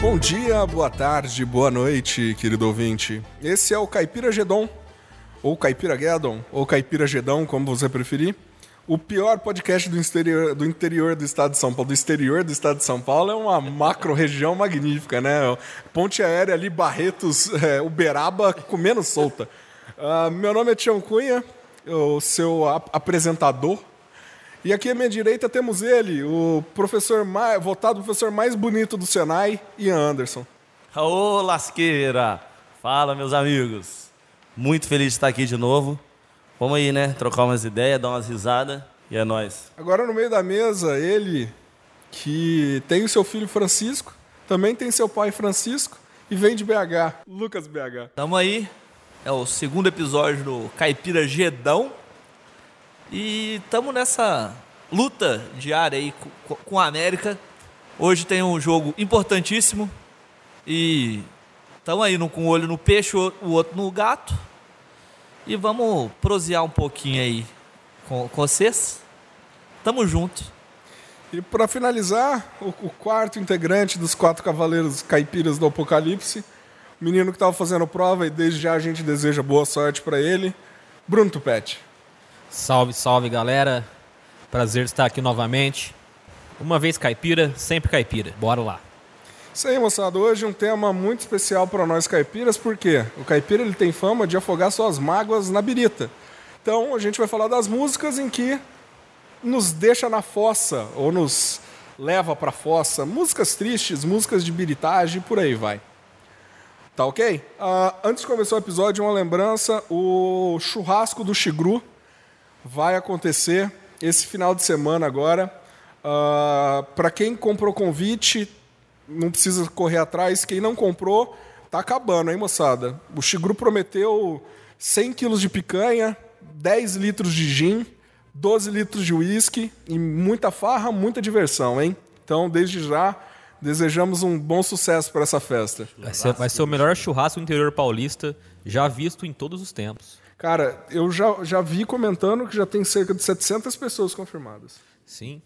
Bom dia, boa tarde, boa noite, querido ouvinte. Esse é o Caipira Gedon, ou Caipira Guedon, ou Caipira Gedão, como você preferir. O pior podcast do exterior, do interior do estado de São Paulo. Do exterior do estado de São Paulo é uma macro-região magnífica, né? Ponte aérea ali, Barretos, é, Uberaba, comendo solta. Uh, meu nome é Tião Cunha, o seu ap apresentador. E aqui à minha direita temos ele, o professor mais, votado professor mais bonito do Senai, Ian Anderson. Ô, lasqueira! Fala, meus amigos. Muito feliz de estar aqui de novo. Vamos aí, né? Trocar umas ideias, dar umas risadas e é nóis. Agora no meio da mesa, ele que tem o seu filho Francisco, também tem seu pai Francisco e vem de BH, Lucas BH. Tamo aí, é o segundo episódio do Caipira Gedão e tamo nessa luta diária aí com a América. Hoje tem um jogo importantíssimo e tamo aí um com o olho no peixe, o outro no gato. E vamos prosear um pouquinho aí com, com vocês. Tamo junto. E para finalizar, o, o, quarto integrante dos quatro cavaleiros caipiras do Apocalipse, menino que estava fazendo prova e desde já a gente deseja boa sorte para ele, Bruno Tupete. Salve, salve galera. Prazer estar aqui novamente. Uma vez caipira, sempre caipira. Bora lá. Isso aí, moçada. Hoje um tema muito especial para nós caipiras, porque o caipira ele tem fama de afogar suas mágoas na birita. Então a gente vai falar das músicas em que nos deixa na fossa ou nos leva para fossa. Músicas tristes, músicas de biritagem, por aí vai. Tá ok? Uh, antes de começar o episódio, uma lembrança: o churrasco do Xigru vai acontecer esse final de semana agora. Uh, para quem comprou convite, não precisa correr atrás. Quem não comprou, tá acabando, hein, moçada? O Xigru prometeu 100 quilos de picanha, 10 litros de gin, 12 litros de uísque e muita farra, muita diversão, hein? Então, desde já, desejamos um bom sucesso para essa festa. Vai ser, vai ser o melhor churrasco interior paulista já visto em todos os tempos. Cara, eu já, já vi comentando que já tem cerca de 700 pessoas confirmadas. Sim.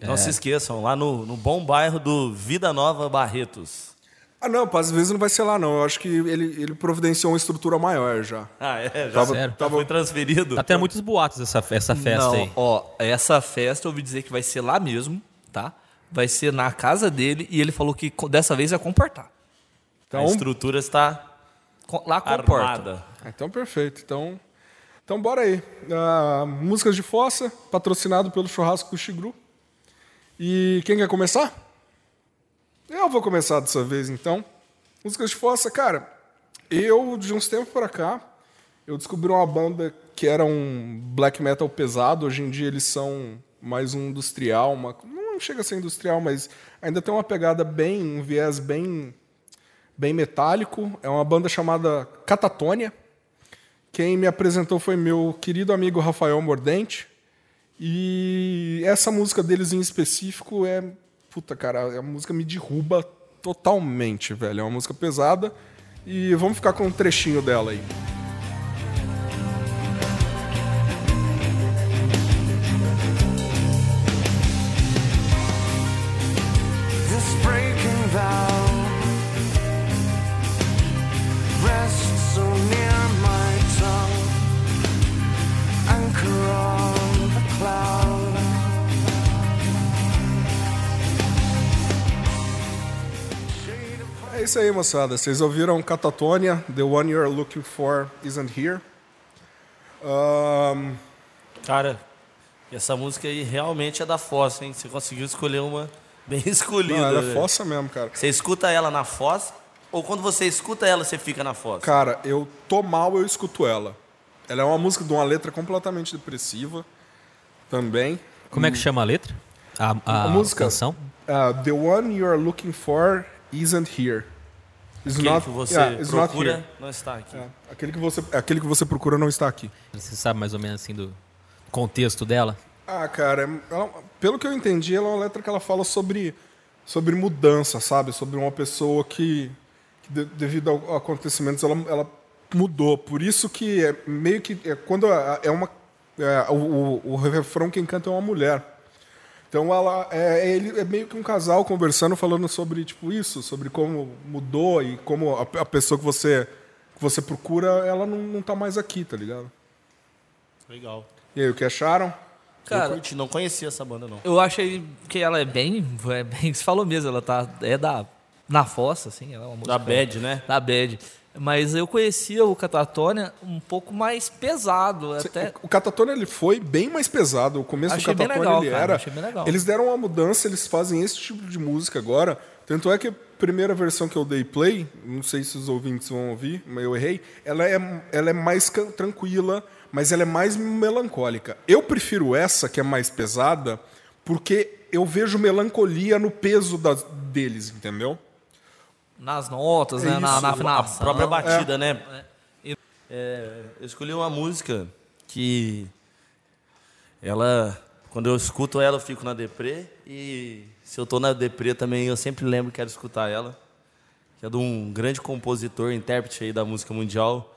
Não é. se esqueçam, lá no, no bom bairro do Vida Nova Barretos. Ah, não, às vezes não vai ser lá, não. Eu acho que ele, ele providenciou uma estrutura maior já. Ah, é? Já, tava, Sério? Tava... foi transferido? Tá tendo muitos boatos essa, essa festa não, aí. Ó, essa festa eu ouvi dizer que vai ser lá mesmo, tá? Vai ser na casa dele e ele falou que dessa vez vai comportar. Então, a estrutura está lá comporta. Ah, então, perfeito. Então, então bora aí. Uh, músicas de Fossa, patrocinado pelo Churrasco do Xigru. E quem quer começar? Eu vou começar dessa vez, então. Músicas de fossa, cara. Eu, de uns tempos para cá, eu descobri uma banda que era um black metal pesado. Hoje em dia eles são mais um industrial, uma, não chega a ser industrial, mas ainda tem uma pegada bem, um viés bem, bem metálico. É uma banda chamada Catatônia. Quem me apresentou foi meu querido amigo Rafael Mordente. E essa música deles em específico é. Puta, cara, a música me derruba totalmente, velho. É uma música pesada. E vamos ficar com um trechinho dela aí. Isso aí, moçada. Vocês ouviram Catatonia, The One You're Looking For Isn't Here. Um... Cara, essa música aí realmente é da Fossa, hein? Você conseguiu escolher uma bem escolhida. Não, é fossa mesmo, cara. Você escuta ela na fossa? Ou quando você escuta ela, você fica na fossa? Cara, eu tô mal, eu escuto ela. Ela é uma música de uma letra completamente depressiva também. Como é que chama a letra? A, a, a música, canção? Uh, The One You're Looking For Isn't Here. Aquele not, que você yeah, procura não está aqui. É, aquele, que você, aquele que você procura não está aqui. Você sabe mais ou menos assim do contexto dela? Ah, cara, ela, pelo que eu entendi, ela é uma letra que ela fala sobre, sobre mudança, sabe? Sobre uma pessoa que, que de, devido a acontecimentos, ela, ela mudou. Por isso que é meio que. É, quando é uma. É, o, o, o refrão quem canta é uma mulher. Então ela é, ele é meio que um casal conversando, falando sobre tipo isso, sobre como mudou e como a, a pessoa que você que você procura, ela não, não tá mais aqui, tá ligado? Legal. E aí, o que acharam? eu Cara, curti, não conhecia essa banda, não. eu achei que ela é bem. É bem você falou mesmo, ela tá. É da. Na fossa, assim. Ela é uma música. Da Bad, né? Da Bad. Mas eu conhecia o Catatônia um pouco mais pesado. Até. O Catatone ele foi bem mais pesado. O começo Achei do Catatone legal, ele cara, era. achei bem legal. Eles deram uma mudança, eles fazem esse tipo de música agora. Tanto é que a primeira versão que eu dei play, não sei se os ouvintes vão ouvir, mas eu errei. Ela é, ela é mais tranquila, mas ela é mais melancólica. Eu prefiro essa, que é mais pesada, porque eu vejo melancolia no peso das, deles, entendeu? Nas notas, né? Na, Isso, na a própria batida, né? E- É, eu escolhi uma música que ela, quando eu escuto ela, eu fico na deprê e se eu tô na deprê também, eu sempre lembro que quero escutar ela, que é de um grande compositor, intérprete aí da música mundial,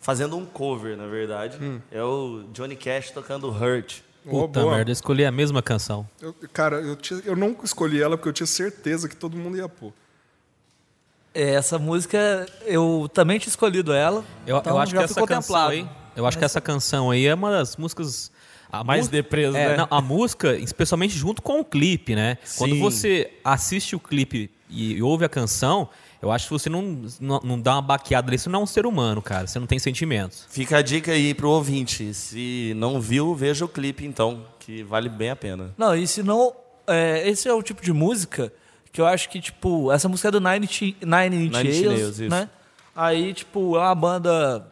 fazendo um cover, na verdade. É o Johnny Cash tocando Hurt. Puta boa. merda, eu escolhi a mesma canção. Eu- cara, eu, tinha- eu não escolhi ela porque eu tinha certeza que todo mundo ia pôr. É, Essa música, eu também tinha escolhido ela. Eu, então eu acho já que essa canção aí, eu acho que essa canção aí é uma das músicas a Mais deprês, é, né? não, a música, especialmente junto com o clipe, né? Quando Sim. você assiste o clipe e ouve a canção, eu acho que você não, não, não dá uma baqueada ali, você não é um ser humano, cara. Você não tem sentimentos. Fica a dica aí pro ouvinte. Se não viu, veja o clipe então, que vale bem a pena. Não, e se não. é, esse é o tipo de música que eu acho que, tipo, essa música é do Nine, Inch- Nine Inch Nine Nails, Nails, isso. né? Aí, tipo, é uma banda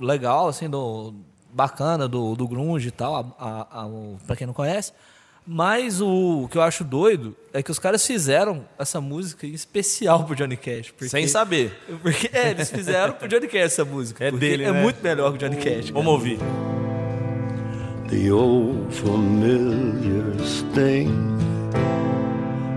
legal, assim, do, bacana, do, do grunge e tal, a, a, a, pra quem não conhece. Mas o que eu acho doido é que os caras fizeram essa música em especial pro Johnny Cash. Porque, Sem saber. Porque, é, eles fizeram pro Johnny Cash essa música. É dele, É né? muito melhor que o Johnny Cash. cara. Vamos ouvir. the old familiar sting.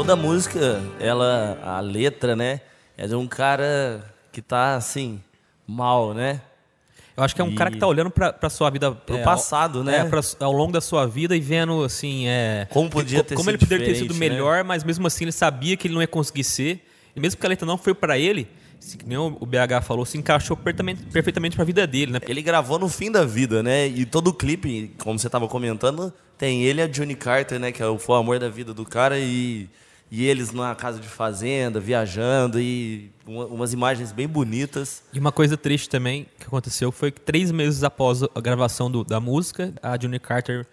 Toda música, ela, a letra, né, é de um cara que tá assim, mal, né? Eu acho que é um E- cara que tá olhando pra, pra sua vida. Pro é, passado, ao, né? É, pra- ao longo da sua vida e vendo, assim, é. Como podia ter Como sido ele poderia ter sido né? melhor, mas mesmo assim ele sabia que ele não ia conseguir ser. E mesmo que a letra não foi pra ele, se, que nem o o BH falou, se encaixou perfeitamente, perfeitamente pra vida dele, né? Ele gravou no fim da vida, né? E todo o clipe, como você tava comentando, tem ele e a Johnny Carter, né? Que é o- foi o amor da vida do cara e, e eles na casa de fazenda, viajando e uma- umas imagens bem bonitas. E uma coisa triste também que aconteceu foi que três meses após a gravação do- da música, a Johnny Carter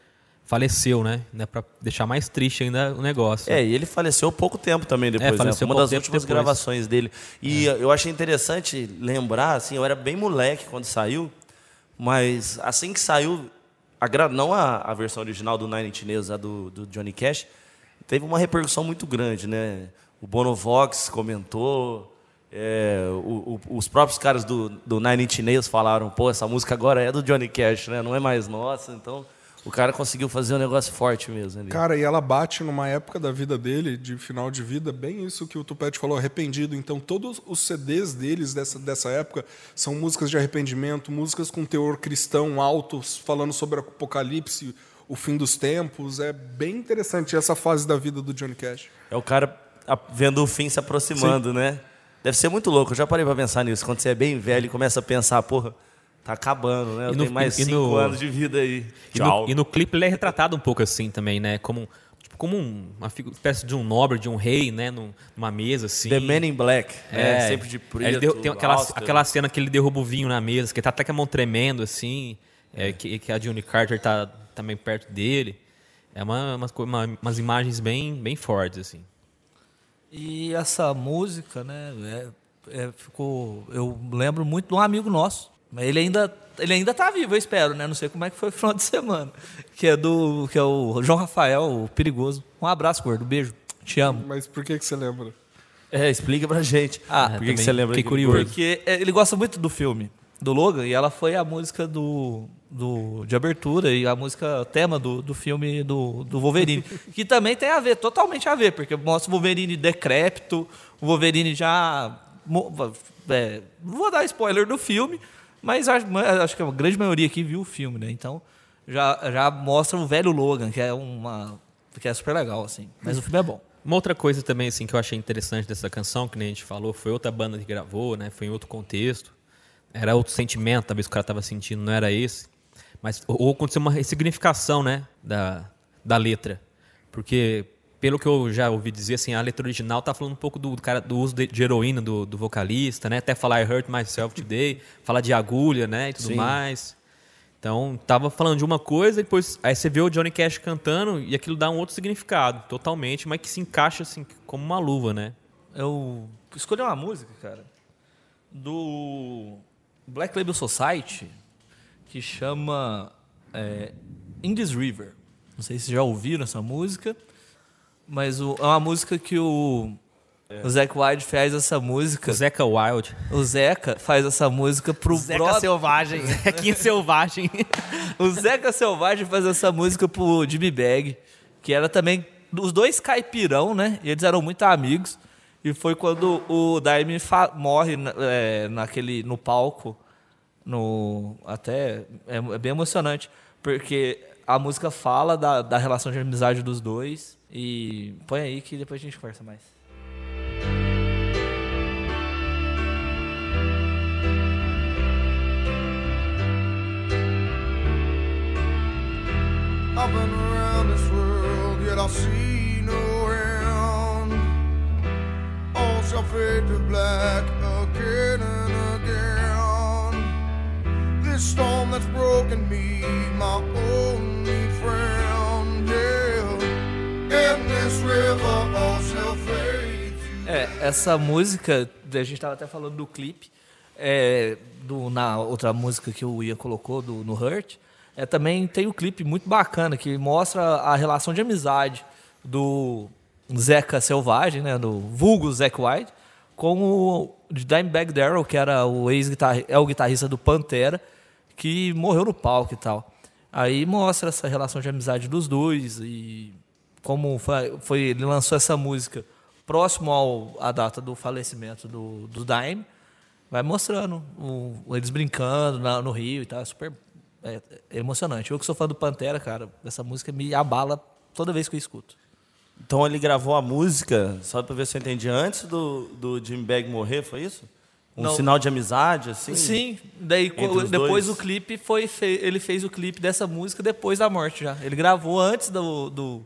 faleceu, né? né? Pra deixar mais triste ainda o negócio. É, e ele faleceu pouco tempo também depois, né? faleceu Foi uma das últimas depois. gravações dele. E eu achei interessante lembrar, assim, eu era bem moleque quando saiu, mas assim que saiu, a não a, a versão original do Nine Inch Nails, a do, do Johnny Cash, teve uma repercussão muito grande, né? O Bono Vox comentou, é, o- o- os próprios caras do, do Nine Inch Nails falaram, pô, essa música agora é do Johnny Cash, né? Não é mais nossa, então... O cara conseguiu fazer um negócio forte mesmo ali. Cara, e ela bate numa época da vida dele, de final de vida, bem isso que o Tupete falou, arrependido. Então, todos os CDs deles dessa, dessa época são músicas de arrependimento, músicas com teor cristão alto, falando sobre apocalipse, o fim dos tempos. É bem interessante essa fase da vida do Johnny Cash. É o cara vendo o fim se aproximando, né? Deve ser muito louco. Eu já parei pra pensar nisso. Quando você é bem velho e começa a pensar, porra, tá acabando, né? Eu E no- tenho mais e cinco no- anos de vida aí. E Tchau. no, e no clipe ele é retratado um pouco assim também, né? Como, tipo, como um- uma espécie de um nobre, de um rei, né? Num- Numa mesa, assim. The Man in Black, né? Sempre de preto. Ele derru- tem aquela, aquela cena que ele derruba o vinho na mesa, que ele tá até com a mão tremendo, assim. é, que, que a Johnny Carter tá também perto dele. É uma, umas, co- uma- umas imagens bem, bem fortes, assim. E essa música, né, é- é, ficou. Eu lembro muito de um amigo nosso. Ele ainda ele ainda tá vivo, eu espero, né? Não sei como é que foi o final de semana. Que é do. Que é o João Rafael, o perigoso. Um abraço, gordo. Beijo. Te amo. Mas por que, que você lembra? É, explica pra gente. Ah, por que, que você lembra fiquei daquele curioso. Porque é, ele gosta muito do filme, do Logan, e ela foi a música do, do, de abertura e a música tema do, do filme do, do Wolverine. que também tem a ver, totalmente a ver, porque mostra o Wolverine decrépito, o Wolverine já. é, não vou dar spoiler do filme, mas acho, acho que a grande maioria aqui viu o filme, né? Então já, já mostra o velho Logan, que é uma. que é super legal, assim. Mas o filme é bom. Uma outra coisa também assim que eu achei interessante dessa canção, que nem a gente falou, foi outra banda que gravou, né? Foi em outro contexto. Era outro sentimento, talvez o cara estava sentindo, não era esse. Mas ou aconteceu uma ressignificação, né, da, da letra. Porque pelo que eu já ouvi dizer, assim, a letra original tá falando um pouco do, do cara do uso de, de heroína do, do vocalista, né? Até falar I hurt myself today, falar de agulha, né, e tudo Sim. mais. Então, tava falando de uma coisa, e depois aí você vê o Johnny Cash cantando e aquilo dá um outro significado, totalmente, mas que se encaixa assim como uma luva, né? Eu escolhi uma música, cara, do Black Label Society, que chama é, In This River. Não sei se já ouviram essa música, mas o- é uma música que o, o Zac Wilde fez essa música. O Zeca Wild. O Zeca faz essa música pro Zeca Selvagem. Zequinha Selvagem. o Zeca Selvagem faz essa música pro Jimmy Bag, que era também os dois caipirão, né? E eles eram muito amigos. E foi quando o Daime morre é, naquele no palco, no até é, é bem emocionante, porque a música fala da, da relação de amizade dos dois e põe aí que depois a gente conversa mais. I've been around this world, yet I see no end. All shall fade to black Storm that's broken me, my only friend, yeah. In this river, É, essa música, a gente tava até falando do clipe, é, do, na outra música que o Ian colocou, do, no Hurt, é, também tem o clipe muito bacana, que mostra a relação de amizade do Zeca Selvagem, né, do vulgo Zack White, com o Dimebag Darrell, que era o ex-guitarrista, é o guitarrista do Pantera, que morreu no palco e tal. Aí mostra essa relação de amizade dos dois e como foi, foi- ele lançou essa música próximo ao, à data do falecimento do, do Dime, vai mostrando eles brincando na- no Rio e tal, é super é, é emocionante. Eu que sou fã do Pantera, cara, essa música me abala toda vez que eu escuto. Então ele gravou a música, só pra ver se eu entendi, antes do, do Jim Bag morrer, foi isso? Um Não. sinal de amizade, assim? Sim, daí depois dois? o clipe foi fe- ele fez o clipe dessa música depois da morte já. Ele gravou antes do do,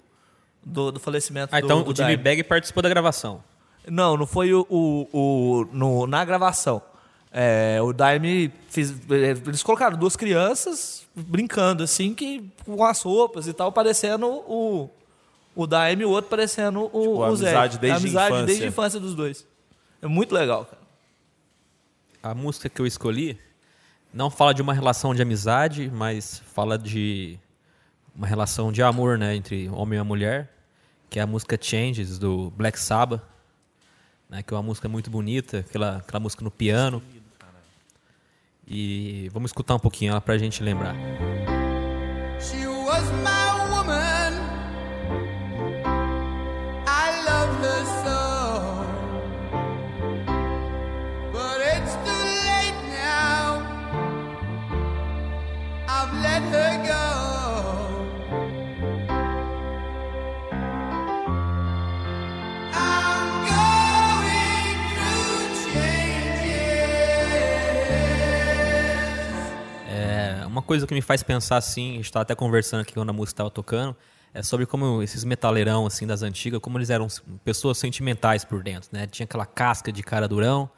do, do falecimento Ah, do, então do o Jimmy. Bag participou da gravação. Não, não foi o, o, o- no, na gravação. É, o Daime fez, eles colocaram duas crianças brincando assim que com as roupas e tal parecendo o o Daime e o outro parecendo o, Tipo, a o Zé. amizade desde a amizade infância. desde a infância dos dois. É muito legal, cara. A música que eu escolhi não fala de uma relação de amizade, mas fala de uma relação de amor, né, entre homem e mulher, que é a música Changes do Black Sabbath, né, que é uma música muito bonita, aquela, aquela música no piano. E vamos escutar um pouquinho ela pra gente lembrar. She was my uma coisa que me faz pensar assim, a gente estava até conversando aqui quando a música estava tocando, é sobre como esses metaleirão assim das antigas, como eles eram pessoas sentimentais por dentro, né? Tinha aquela casca de cara durão.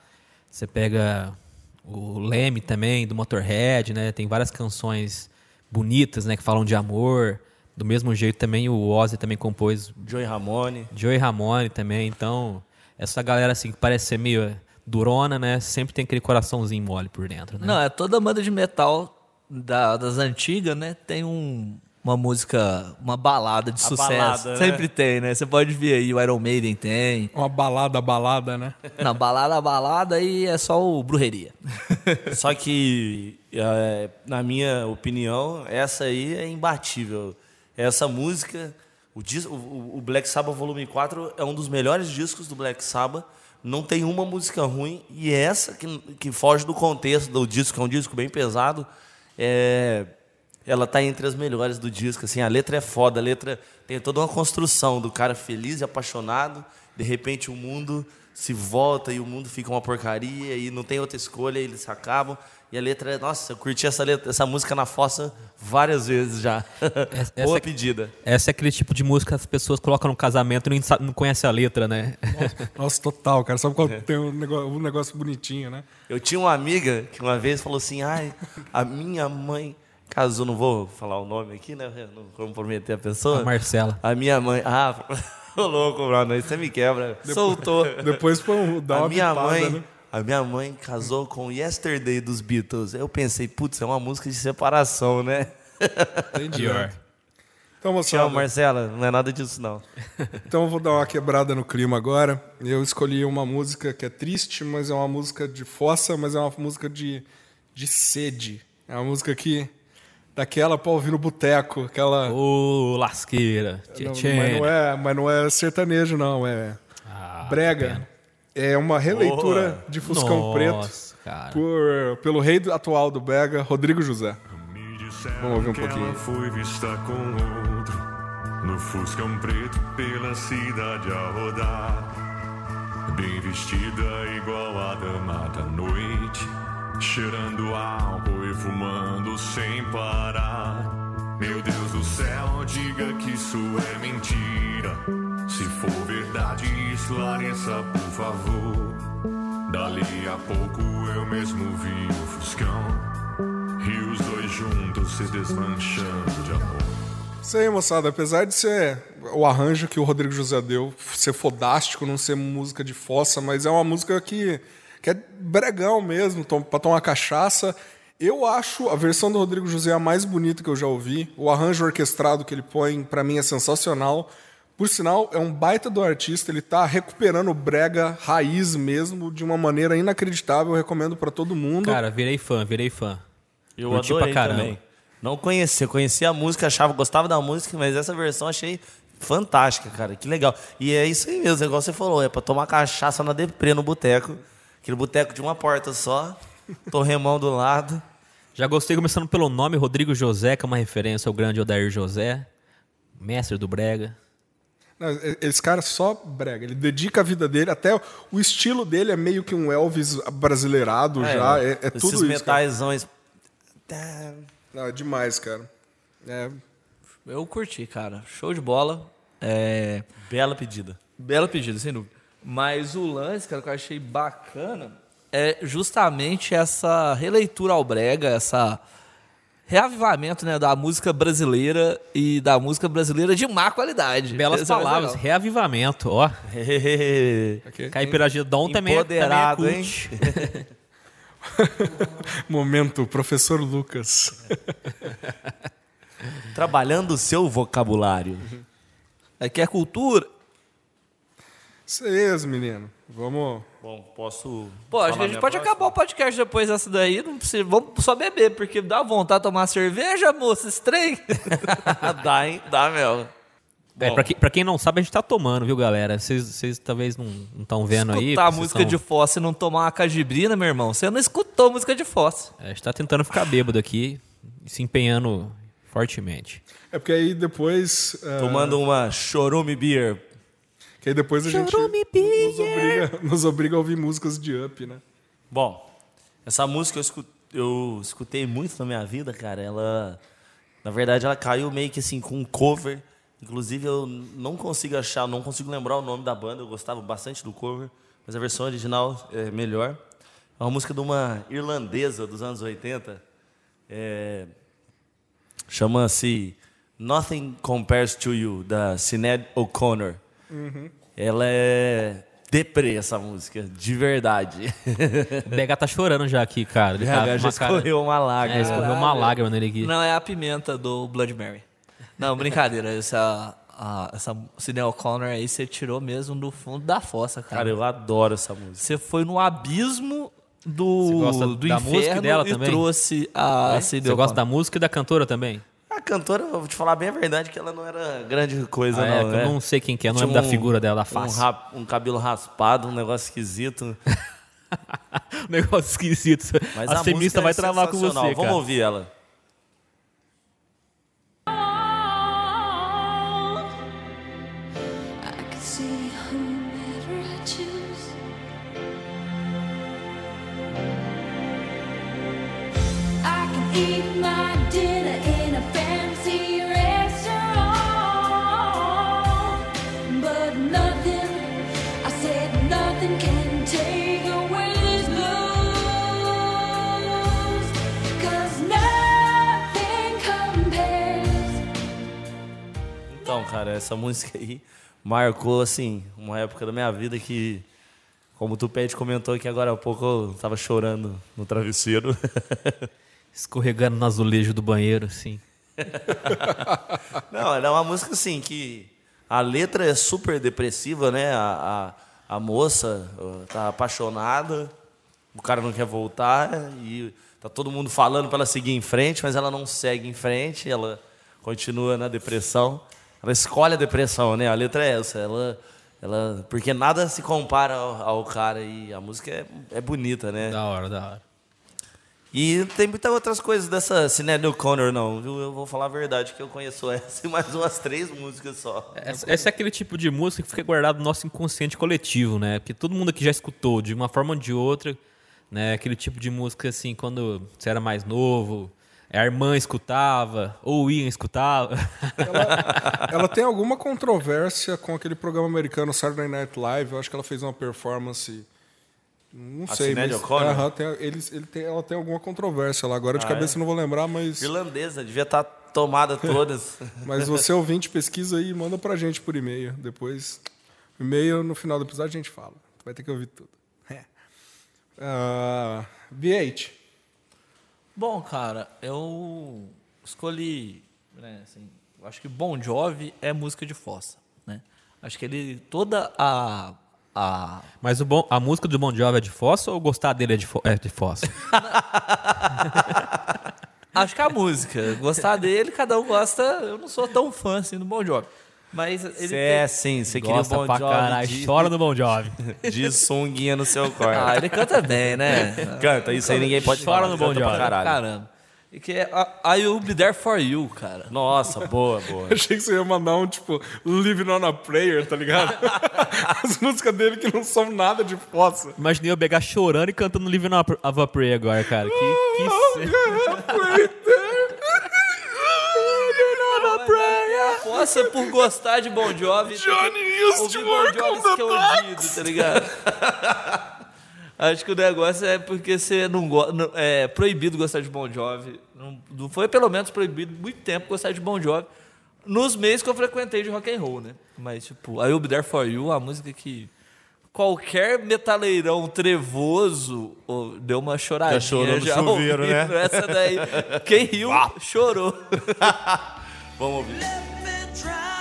Você pega o Leme também do Motorhead, né? Tem várias canções bonitas, né, que falam de amor. Do mesmo jeito também o Ozzy também compôs Joey Ramone. Joey Ramone também, então essa galera assim que parece ser meio durona, né? Sempre tem aquele coraçãozinho mole por dentro, né? Não, é toda banda de metal da- das antigas, né? Tem um- uma música, uma balada de A sucesso. balada, né? Sempre tem, né? Você pode ver aí, o Iron Maiden tem. Uma balada, balada, né? Na balada, balada aí é só o brujeria. Só que, é, na minha opinião, essa aí é imbatível. Essa música, o, o- o Black Sabbath Volume 4 é um dos melhores discos do Black Sabbath. Não tem uma música ruim. E essa, que, que foge do contexto do disco, que é um disco bem pesado, é, ela tá entre as melhores do disco. Assim, a letra é foda, a letra tem toda uma construção do cara feliz e apaixonado. De repente o mundo se volta e o mundo fica uma porcaria e não tem outra escolha, e eles acabam. E a letra é. Nossa, eu curti essa, letra, essa música na fossa várias vezes já. Essa- Boa essa- pedida. Essa é aquele tipo de música que as pessoas colocam no casamento e não, não conhecem a letra, né? Nossa, total, cara. Sabe qual É. tem um negócio, um negócio bonitinho, né? Eu tinha uma amiga que uma vez falou assim: ai, a minha mãe casou, não vou falar o nome aqui, né? Não comprometer a pessoa. A Marcela. A minha mãe. Ah, ô louco, Bruno, aí você me quebra. Soltou. Depois pô, dá a uma minha mãe. né? A minha mãe casou com Yesterday dos Beatles. Eu pensei, putz, é uma música de separação, né? Entendi. Então, Tchau, moçada, Marcela. Não é nada disso, não. então eu vou dar uma quebrada no clima agora. Eu escolhi uma música que é triste, mas é uma música de fossa, mas é uma música de, de sede. É uma música que... Daquela pra ouvir no boteco, aquela... Ô, lasqueira. Não, Tchê, mas, não tchê. é, mas não é sertanejo, não. É Ah, brega. É uma releitura Boa. de Fuscão Nossa, Preto cara. por, pelo rei do- atual do Brega, Rodrigo José. Vamos ouvir um pouquinho. ela foi vista com outro No Fuscão preto pela cidade a rodar Bem vestida igual a dama da noite Cheirando álcool e fumando sem parar Meu Deus do céu, diga que isso é mentira Se for verdade, esclareça por favor Dali a pouco eu mesmo vi o Fuscão e os dois juntos se desmanchando de amor. Isso aí, moçada. Apesar de ser o arranjo que o Rodrigo José deu, ser fodástico, não ser música de fossa, mas é uma música que, que é bregão mesmo, pra tomar cachaça. Eu acho a versão do Rodrigo José a mais bonita que eu já ouvi. O arranjo orquestrado que ele põe, pra mim, é sensacional. Por sinal, é um baita do artista, ele tá recuperando o brega raiz mesmo de uma maneira inacreditável. Eu recomendo pra todo mundo. Cara, virei fã, virei fã. Eu Curti pra adorei caramba. também. Não conhecia, conhecia a música, achava, gostava da música, mas essa versão achei fantástica, cara. Que legal. E é isso aí mesmo, igual você falou, é pra tomar cachaça na deprê no boteco. Aquele boteco de uma porta só, torremão do lado. Já gostei começando pelo nome Rodrigo José, que é uma referência ao grande Odair José, mestre do Brega. Esse cara só brega, ele dedica a vida dele, até o estilo dele é meio que um Elvis brasileirado já, é, é esses tudo isso. Metaisões. Não, é demais, cara. É, Eu curti, cara. Show de bola. É... Bela pedida. Bela pedida, sem dúvida. Mas o lance, cara, que eu achei bacana é justamente essa releitura ao brega, essa reavivamento né, da música brasileira e da música brasileira de má qualidade. Belas Esse é palavras, legal. reavivamento, ó. Caipiragedon também, também é Empoderado, cult. momento, professor Lucas. Trabalhando o seu vocabulário. Aqui é cultura. Isso aí, menino. Vamos. Bom, posso. Pô, acho que a gente pode próxima? acabar o podcast depois dessa daí. Não precisa, vamos só beber, porque dá vontade de tomar cerveja, esse trem. Dá, hein? Dá, meu. É, Bom. pra, quem, pra quem não sabe, a gente tá tomando, viu, galera? Vocês, talvez não estão vendo aí. Escutar música tão- de fossa e não tomar uma cajibrina, meu irmão, você não escutou música de fossa. É, A gente tá tentando ficar bêbado aqui, se empenhando fortemente. É porque aí depois. é, Tomando uma chorume beer. Que aí depois a gente nos obriga, nos obriga a ouvir músicas de up, né? Bom, essa música eu, escu- eu escutei muito na minha vida, cara. Ela, na verdade, ela caiu meio que assim com um cover. Inclusive, eu não consigo achar, não consigo lembrar o nome da banda. Eu gostava bastante do cover, mas a versão original é melhor. É uma música de uma irlandesa dos anos 80. É, Chama-se Nothing Compares to You, da Sinead O'Connor. Ela é deprê essa música, de verdade. O BH tá chorando já aqui, cara. Ele tá já uma cara- escorreu uma É, lágrima. escorreu uma lágrima nele aqui. Não, é a pimenta do Blood Mary. Não, brincadeira. Essa, a, essa Sidney O'Connor aí você tirou mesmo do fundo da fossa, cara. Cara, eu adoro essa música. Você foi no abismo Você do, gosta do da música inferno dela e também? trouxe a Sidney Você gosta da música e da cantora também? Cantora, vou te falar bem a verdade, que ela não era grande coisa, Ah, é, não, que né? eu não sei quem que é, não Tinha lembro da um- figura dela, da Um, face. rap- um cabelo raspado, um negócio esquisito. Um negócio esquisito. Mas a a, feminista vai é travar com você, cara. Vamos ouvir ela. Cara, essa música aí marcou, assim, uma época da minha vida que, como tu Pet comentou aqui agora há pouco, eu tava chorando no travesseiro. Escorregando no azulejo do banheiro, assim. Não, era uma música assim que a letra é super depressiva, né? A, a, a moça tá apaixonada, o cara não quer voltar e tá todo mundo falando para ela seguir em frente, mas ela não segue em frente, ela continua na depressão. Ela escolhe a depressão, né? A letra é essa, ela, ela porque nada se compara ao, ao cara e a música é, é bonita, né? Da hora, da hora. E tem muitas outras coisas dessa Sinéad O'Connor, não, viu? Eu vou falar a verdade, que eu conheço essa e mais umas três músicas só. Essa, essa é aquele tipo de música que fica guardado no nosso inconsciente coletivo, né? Porque todo mundo aqui já escutou, de uma forma ou de outra, né? Aquele tipo de música, assim, quando você era mais novo, a irmã escutava, ou o Ian escutava. Ela tem alguma controvérsia com aquele programa americano Saturday Night Live. Eu acho que ela fez uma performance. Não A sei, Sinéad mas? Aham, tem- eles, ele tem, ela tem alguma controvérsia lá. Agora de Ah, cabeça é? eu não vou lembrar, mas, Irlandesa, devia estar tomada todas. mas você ouvinte pesquisa aí e manda pra gente por e-mail. Depois, e-mail no final do episódio a gente fala. Vai ter que ouvir tudo. É. Ah, V8. Bom, cara, eu escolhi, né, assim, eu acho que Bon Jovi é música de fossa, né? Acho que ele toda a a Mas o bom, a música do Bon Jovi é de fossa ou gostar dele é de, fo- é de fossa? acho que a música, gostar dele, cada um gosta, eu não sou tão fã assim do Bon Jovi. Mas ele Você é sim, você queria o Bon pra Jovi caralho, de, chora no Bon Jovi. de sunguinha no seu quarto. Ah, ele canta bem, né? Canta, isso aí ninguém pode Chora falar. no Bon canta pra Jovi. Caralho. Caramba. E que é a- I Will Be There For You, cara. Nossa, boa, boa. Achei que você ia mandar um tipo Living on a Prayer, tá ligado? As músicas dele que não são nada de fossa. Imaginei eu pegar chorando e cantando Living of a Prayer agora, cara. Que, que Fossa por gostar de Bon Jovi. Johnny used to Bon work Jovi on the tá ligado? Acho que o negócio é porque você não gosta. É proibido gostar de Bon Jovi. Não, foi pelo menos proibido muito tempo gostar de Bon Jovi. Nos meses que eu frequentei de rock and roll, né? Mas, tipo, I Will Be There For You, a música que qualquer metaleirão trevoso ô, deu uma choradinha. Já chorou no chuveiro, ouvindo né? Essa daí. Quem riu, chorou. Vamos ouvir.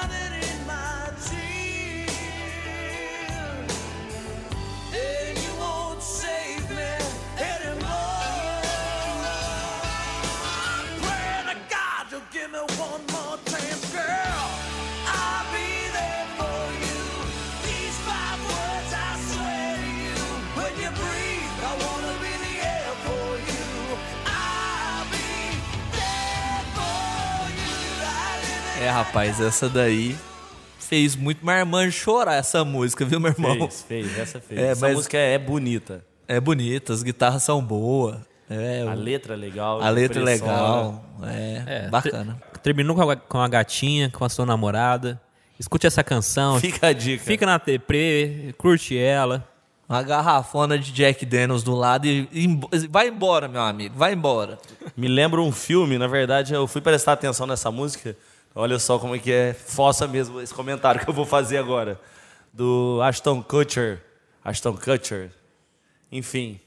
É, rapaz, essa daí fez muito minha irmã chorar, essa música, viu, meu irmão? Fez, fez, essa fez. É, Essa mas- música é bonita. É bonita, as guitarras são boas. É, A letra é legal. a letra é legal. É, É, bacana. ter- terminou com a, com a gatinha, com a sua namorada. Escute essa canção. Fica a dica. Fica na TP, curte ela. Uma garrafona de Jack Daniels do lado e, e vai embora, meu amigo, vai embora. Me lembra um filme, na verdade, eu fui prestar atenção nessa música. Olha só como é que é fossa mesmo esse comentário que eu vou fazer agora. Do Ashton Kutcher. Ashton Kutcher. Enfim,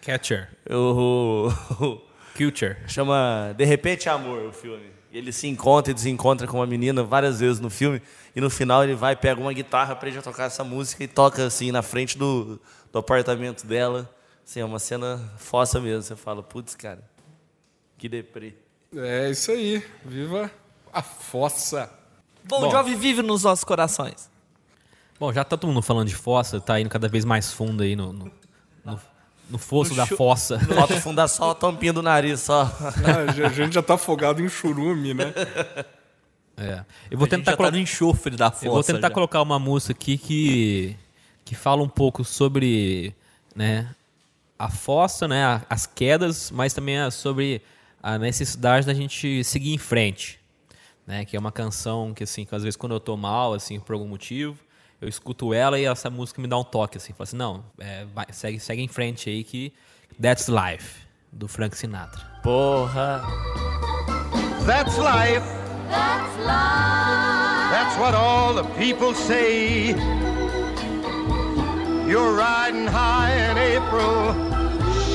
Catcher. o, Culture. chama De Repente Amor o filme. Ele se encontra e desencontra com uma menina várias vezes no filme e no final ele vai, pega uma guitarra pra ele tocar essa música e toca assim na frente do, do apartamento dela. Assim, é uma cena fossa mesmo. Você fala, putz, cara, que deprê. É isso aí. Viva a fossa. Bom, Bom. Jovi vive nos nossos corações. Bom, já tá todo mundo falando de fossa, tá indo cada vez mais fundo aí no, no, no, no fosso No da fossa. Falta fundar só a tampinha do nariz, só. Ah, a gente já tá afogado em churume, né? É. Eu vou a tentar, já colo- tá no enxofre da fossa. eu vou tentar já. colocar uma música aqui que, que fala um pouco sobre né, a fossa, né, as quedas, mas também sobre a necessidade da gente seguir em frente. Né, que é uma canção que, assim, que às vezes quando eu tô mal, assim, por algum motivo, eu escuto ela e essa música me dá um toque, assim. Fala assim, não, é, vai- segue, segue em frente aí que That's Life, do Frank Sinatra. Porra. That's life. That's life. That's what all the people say. You're riding high in April,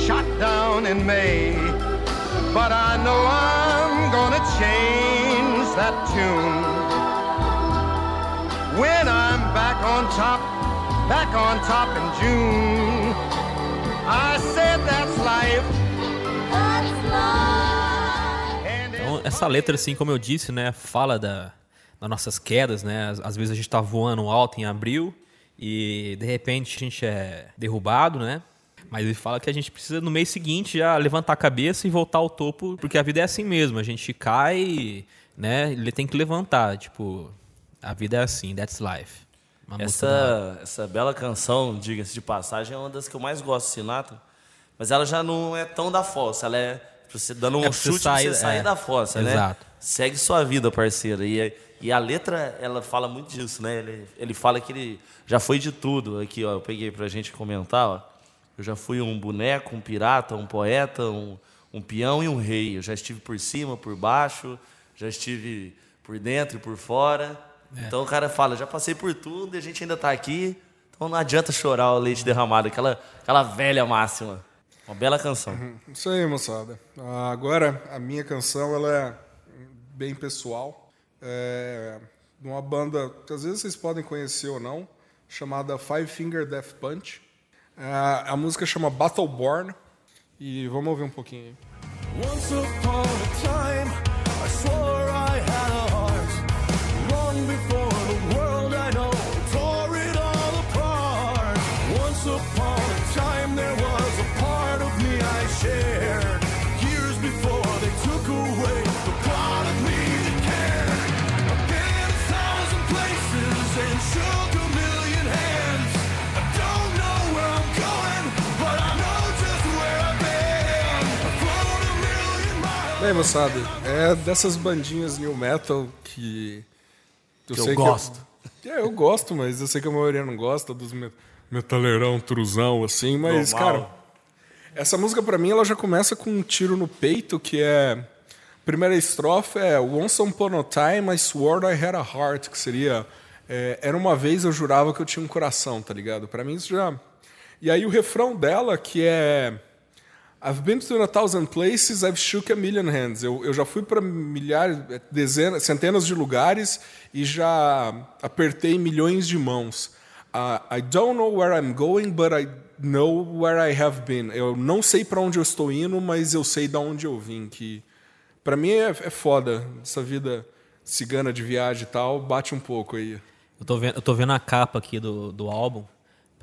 shot down in May. But I know I'm gonna change that tune. When I'm back on top, back on top in June. I said that's life. That's life. Então, essa letra, assim, como eu disse, né, fala da, das nossas quedas, né? Às, às vezes a gente tá voando alto em abril e de repente a gente é derrubado, né? Mas ele fala que a gente precisa no mês seguinte já levantar a cabeça e voltar ao topo, porque a vida é assim mesmo. A gente cai, né? Ele tem que levantar, tipo, a vida é assim, that's life. Uma. Essa, essa bela canção, diga-se de passagem, é uma das que eu mais gosto do Sinatra. Mas ela já não é tão da fossa, ela é pra você dando um É chute pra sair- você sair é. da fossa, né? Exato. Segue sua vida, parceiro. E, e a letra, ela fala muito disso, né? Ele, ele fala que ele já foi de tudo. Aqui, ó, eu peguei pra gente comentar, ó. Eu já fui um boneco, um pirata, um poeta, um, um peão e um rei. Eu já estive por cima, por baixo, já estive por dentro e por fora. É. Então o cara fala, já passei por tudo e a gente ainda tá aqui. Então não adianta chorar o leite derramado, aquela, aquela velha máxima. Uma bela canção. Isso aí, moçada. Agora, a minha canção ela é bem pessoal. É de uma banda que às vezes vocês podem conhecer ou não, chamada Five Finger Death Punch. Ah, a música chama Battleborn. E vamos ouvir um pouquinho aí. Once upon a time, Bem, moçada, é dessas bandinhas new metal que. Que eu gosto. é, eu gosto, mas eu sei que a maioria não gosta dos me- metaleirão, truzão, assim, mas, Normal. cara. Essa música, pra mim, ela já começa com um tiro no peito, que é. A primeira estrofe é Once upon a time I swore I had a heart, que seria. é, era uma vez eu jurava que eu tinha um coração, tá ligado? Pra mim isso já. E aí o refrão dela, que é. I've been to a thousand places, I've shook a million hands. Eu, eu já fui para milhares, dezenas, centenas de lugares e já apertei milhões de mãos. Uh, I don't know where I'm going, but I know where I have been. Eu não sei para onde eu estou indo, mas eu sei de onde eu vim. Que para mim é, é foda essa vida cigana de viagem e tal. Bate um pouco aí. Eu tô vendo, eu tô vendo a capa aqui do, do álbum.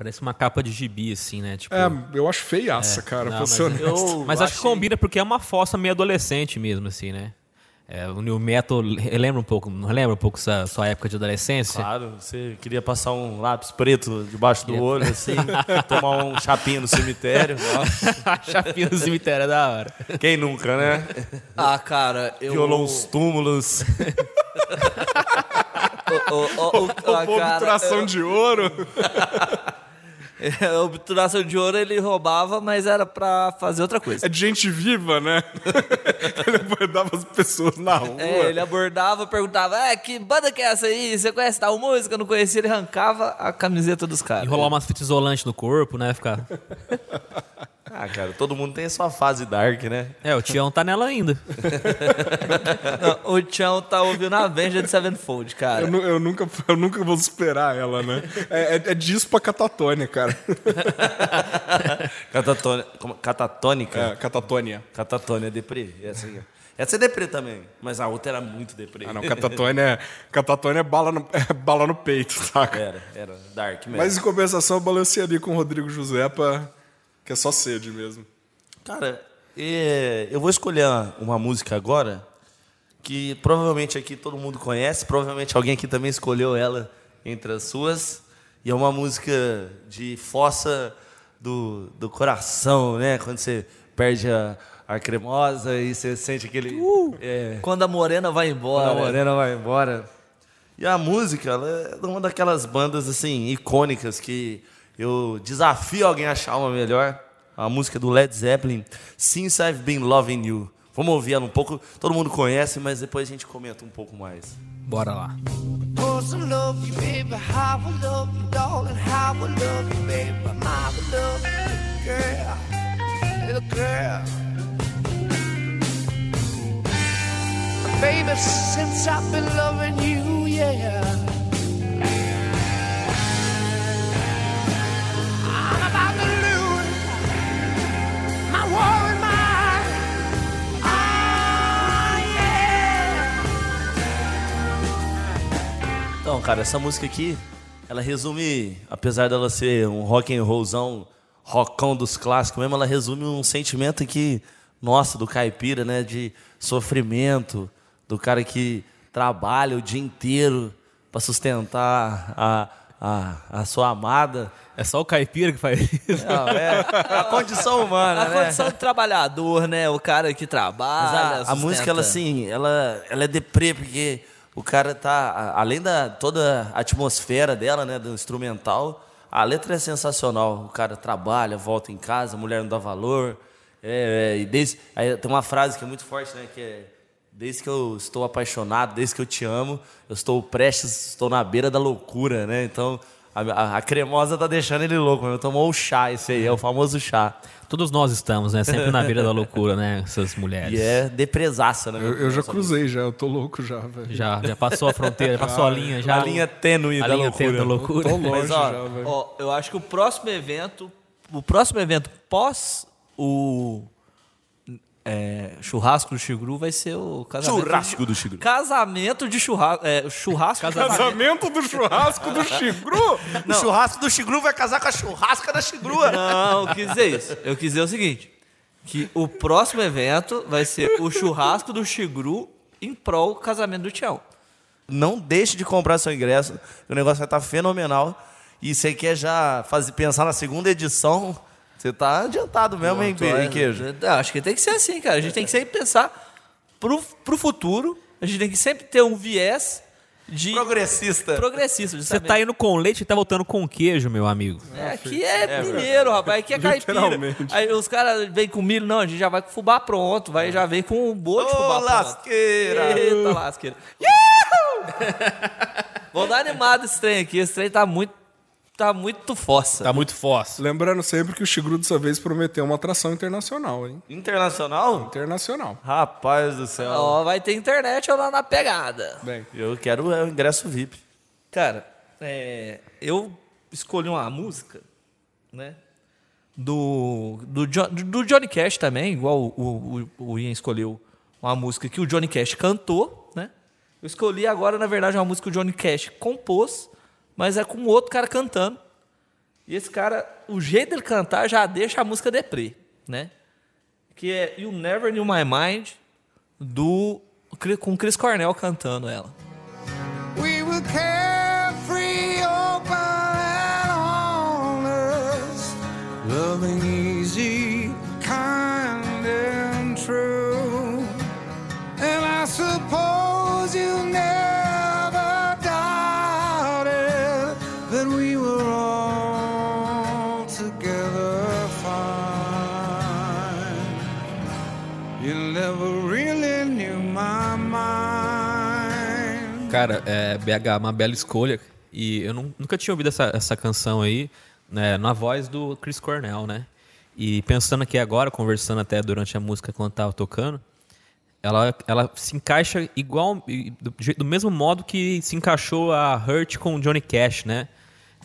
Parece uma capa de gibi, assim, né? Tipo, É, eu acho feiaça, cara. não, pra mas ser honesto. eu- Mas acho que achei- combina porque é uma fossa meio adolescente mesmo, assim, né? É, o New Metal lembra um pouco, não lembra um pouco essa sua época de adolescência? Claro, você queria passar um lápis preto debaixo do olho, assim, tomar um chapinho no cemitério. Nossa, Chapinha do cemitério é da hora. Quem nunca, né? Ah, cara, eu. Violou uns túmulos. O, o, o, o, O povo cara, tração eu- de ouro. Obturação de ouro ele roubava, mas era pra fazer outra coisa. É de gente viva, né? ele abordava as pessoas na rua. É, ele abordava, perguntava, é, que banda que é essa aí? Você conhece tal música? Não conhecia, ele arrancava a camiseta dos caras. Enrolar umas fitas isolantes no corpo, né? Ficar. Ah, cara, todo mundo tem a sua fase dark, né? É, o Tião tá nela ainda. Não, o Chão tá ouvindo a Avenged Sevenfold, cara. Eu, nu- eu nunca, eu nunca vou superar ela, né? É, é, é disso pra catatônia, cara. Catatônia, como- catatônica? É, catatônia. Catatônia é deprê. Essa, aí, ó. Essa é deprê também, mas a outra era muito deprê. Ah, não, catatônia é, catatônia é, bala, no, é bala no peito, saca? Era, era dark mesmo. Mas em compensação, eu balancearia com o Rodrigo Josepa, que é só sede mesmo. Cara, é, eu vou escolher uma música agora que provavelmente aqui todo mundo conhece, provavelmente alguém aqui também escolheu ela entre as suas. E é uma música de fossa do, do coração, né? Quando você perde a, a cremosa e você sente aquele. é, Quando a morena vai embora. quando a morena vai embora. E a música, ela é uma daquelas bandas assim icônicas que eu desafio alguém a achar uma melhor. A música do Led Zeppelin, Since I've Been Loving You. Vamos ouvir ela um pouco. Todo mundo conhece, mas depois a gente comenta um pouco mais. Bora lá. Baby, since I've been loving you, yeah. Então, cara, essa música aqui, ela resume, apesar dela ser um rock and rollzão, rockão dos clássicos mesmo, ela resume um sentimento aqui, nossa, do caipira, né, de sofrimento, do cara que trabalha o dia inteiro para sustentar a, a, a sua amada. É só o caipira que faz isso. Não, é a condição humana, A né? condição do trabalhador, né? O cara que trabalha. a, a música, ela assim, ela, ela é deprê, porque o cara tá. Além da toda a atmosfera dela, né? Do instrumental, a letra é sensacional. O cara trabalha, volta em casa, a mulher não dá valor. É, é, e desde, aí tem uma frase que é muito forte, né? Que é. Desde que eu estou apaixonado, desde que eu te amo, eu estou prestes, estou na beira da loucura, né? Então, a, a- a cremosa tá deixando ele louco, meu. Tomou o chá, esse aí, é o famoso chá. Todos nós estamos, né? Sempre na beira da loucura, né? Essas mulheres. E é depresaça, né? Eu, eu já cruzei, já. Eu tô louco já, velho. Já, já passou a fronteira, já passou a linha, já. A linha tênue a da linha loucura. tênue da loucura. Tô longe Mas, ó, já, velho. ó, eu acho que o próximo evento, o próximo evento pós o é, churrasco do Chigru vai ser o casamento Churrasco de, do Chigru. Casamento de churrasco, é, churrasco Casamento do churrasco do Chigru? O churrasco do Chigru vai casar com a churrasca da Chigrua. Não, eu quis dizer isso. Eu quis dizer o seguinte, que o próximo evento vai ser o churrasco do Chigru em prol do casamento do Tião. Não deixe de comprar seu ingresso, o negócio vai estar fenomenal. E você quer já fazer, pensar na segunda edição, você tá adiantado mesmo, hein, hein, Queijo? Eu Acho que tem que ser assim, cara. A gente tem que sempre pensar pro, pro futuro. A gente tem que sempre ter um viés de Progressista. progressista. Você tá indo com leite e tá voltando com queijo, meu amigo. É, aqui é, mineiro, rapaz. Aqui é caipira. Literalmente. Aí os caras vêm com milho. Não, a gente já vai com fubá pronto. Vai, já vem com um bolo de Ô, fubá lasqueira! pronto. Eita, lasqueira. Uhul! Vou dar animado esse trem aqui. Esse trem tá muito, tá muito fossa. Tá muito fóssil. Lembrando sempre que o Chigru dessa vez prometeu uma atração internacional, hein? Internacional? Internacional. Rapaz do céu. Ó, vai ter internet ou lá na pegada. Bem, Eu quero o ingresso VIP. Cara, é, eu escolhi uma música, né? Do, do, Jo- do Johnny Cash também, igual o, o, o Ian escolheu uma música que o Johnny Cash cantou, né? Eu escolhi agora, na verdade, uma música que o Johnny Cash compôs, mas é com outro cara cantando. E esse cara, o jeito dele cantar já deixa a música deprê, né? Que é You Never Knew My Mind, do, com Chris Cornell cantando ela. We were carefree, open and honest, loving easy, Cara, é, BH, uma bela escolha. E eu nu- nunca tinha ouvido essa, essa canção aí, né, na voz do Chris Cornell, né? E pensando aqui agora, conversando até durante a música quando tava tocando, ela, ela se encaixa igual, do, do mesmo modo que se encaixou a Hurt com o Johnny Cash, né?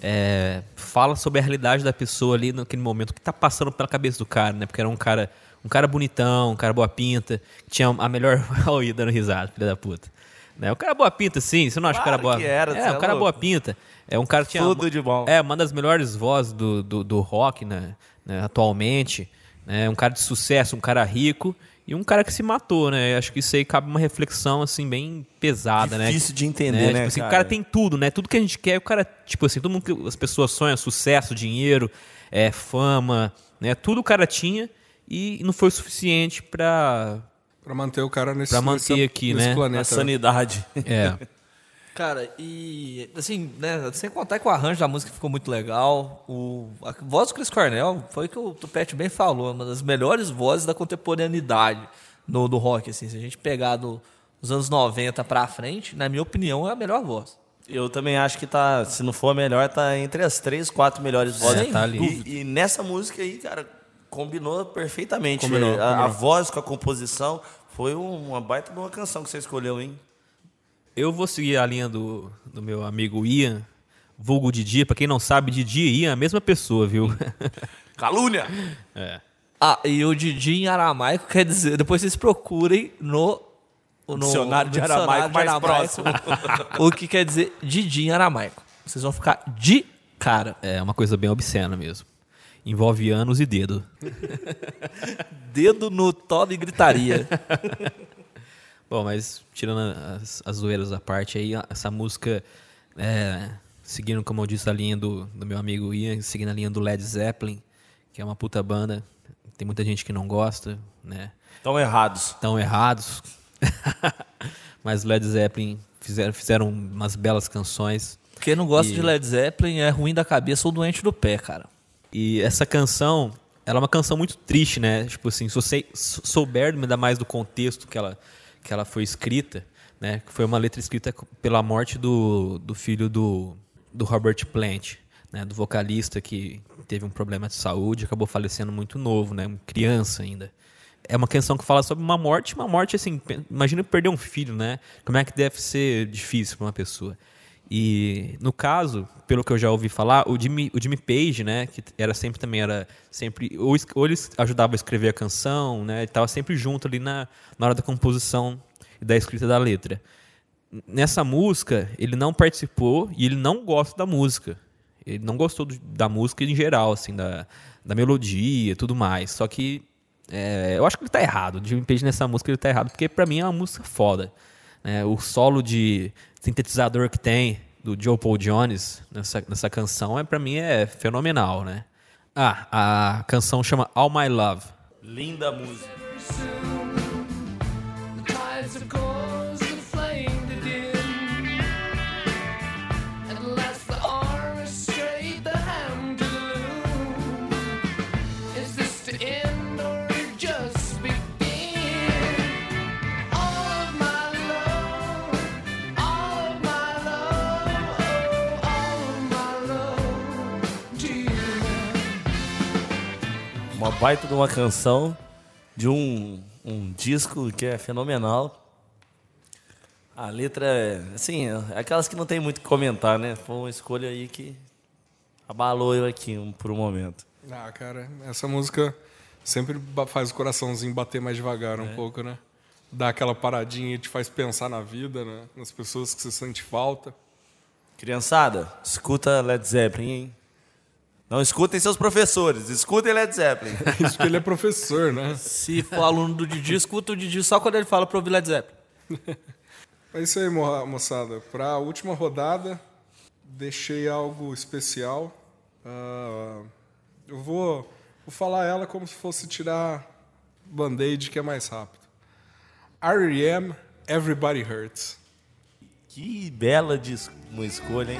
É, fala sobre a realidade da pessoa ali naquele momento, o que tá passando pela cabeça do cara, né? Porque era um cara, um cara bonitão, um cara boa pinta, tinha a melhor. Olha dando risada, filha da puta. Né? O cara boa pinta, sim, você não acha Claro o cara boa que era, É, é cara louco. boa pinta. É um cara que tinha. Tudo de bom. É, uma das melhores vozes do, do, do rock, né, né, atualmente. Né, um cara de sucesso, um cara rico e um cara que se matou, né? Acho que isso aí cabe uma reflexão, assim, bem pesada, né? Difícil de entender, né, Tipo assim, cara? o cara tem tudo, né? Tudo que a gente quer, o cara, tipo assim, todo mundo que as pessoas sonham, sucesso, dinheiro, é, fama, né? Tudo o cara tinha e não foi o suficiente pra. Pra manter o cara nesse, Pra manter nesse- aqui, nesse né? A planeta. sanidade. É. Cara, e assim, né, sem contar que o arranjo da música ficou muito legal. O, a voz do Chris Cornell foi o que o Tupete bem falou, uma das melhores vozes da contemporaneidade no, do rock. Assim, se a gente pegar do- dos anos 90 pra frente, na minha opinião, é a melhor voz. Eu também acho que tá, se não for a melhor, tá entre as três, quatro melhores vozes. tá ali. E, e nessa música aí, cara, combinou perfeitamente. Combinou, a, a combinou. voz com a composição foi um- uma baita de uma canção que você escolheu, hein? Eu vou seguir a linha do, do meu amigo Ian, vulgo Didi. Pra quem não sabe, Didi e Ian é a mesma pessoa, viu? Calúnia! Ah, e o Didi em aramaico quer dizer, depois vocês procurem no, no Dicionário de aramaico mais o que quer dizer Didi em aramaico. Vocês vão ficar de cara. É uma coisa bem obscena mesmo. Envolve anos e dedo. Dedo no toba e gritaria. Bom, mas tirando as, as zoeiras à parte aí, essa música, é, seguindo, como eu disse, a linha do, do meu amigo Ian, seguindo a linha do Led Zeppelin, que é uma puta banda, tem muita gente que não gosta, né? Estão errados. Estão errados. mas Led Zeppelin fizeram, fizeram umas belas canções. Quem não gosta E- de Led Zeppelin é ruim da cabeça ou doente do pé, cara. E essa canção, ela é uma canção muito triste, né? Tipo assim, se você sou- souber ainda mais do contexto que ela, que ela foi escrita, né? Que foi uma letra escrita pela morte do, do filho do, do Robert Plant, né? Do vocalista que teve um problema de saúde acabou falecendo muito novo, né? Criança ainda. É uma canção que fala sobre uma morte, uma morte assim, imagina perder um filho, né? Como é que deve ser difícil para uma pessoa. E no caso, pelo que eu já ouvi falar, o Jimmy, o Jimmy Page, né, que era sempre também era sempre ou, ou ele ajudava a escrever a canção, né, estava sempre junto ali na, na hora da composição e da escrita da letra. Nessa música, ele não participou e ele não gosta da música. Ele não gostou do- da música em geral, assim, da, da melodia e tudo mais. Só que é, eu acho que ele tá errado. O Jimmy Page nessa música ele tá errado, porque pra mim é uma música foda. né? o solo de sintetizador que tem do Joe Paul Jones nessa, nessa canção é para mim é fenomenal, né? Ah, a canção chama All My Love. Linda música. Baita de uma canção de um, um disco que é fenomenal. A letra é, assim, é aquelas que não tem muito o que comentar, né? Foi uma escolha aí que abalou eu aqui um- por um momento. Ah, cara, essa música sempre faz o coraçãozinho bater mais devagar um pouco, né? Dá aquela paradinha e te faz pensar na vida, né? Nas pessoas que você sente falta. Criançada, escuta Led Zeppelin, hein? Não escutem seus professores, escutem Led Zeppelin. Isso que ele é professor, né? Se for aluno do Didi, escuta o Didi só quando ele fala pra ouvir Led Zeppelin. É isso aí, mo- moçada. Para a última rodada, deixei algo especial. Ah, eu vou, vou falar ela como se fosse tirar band-aid, que é mais rápido. R.E.M. Everybody Hurts. que bela uma escolha, hein?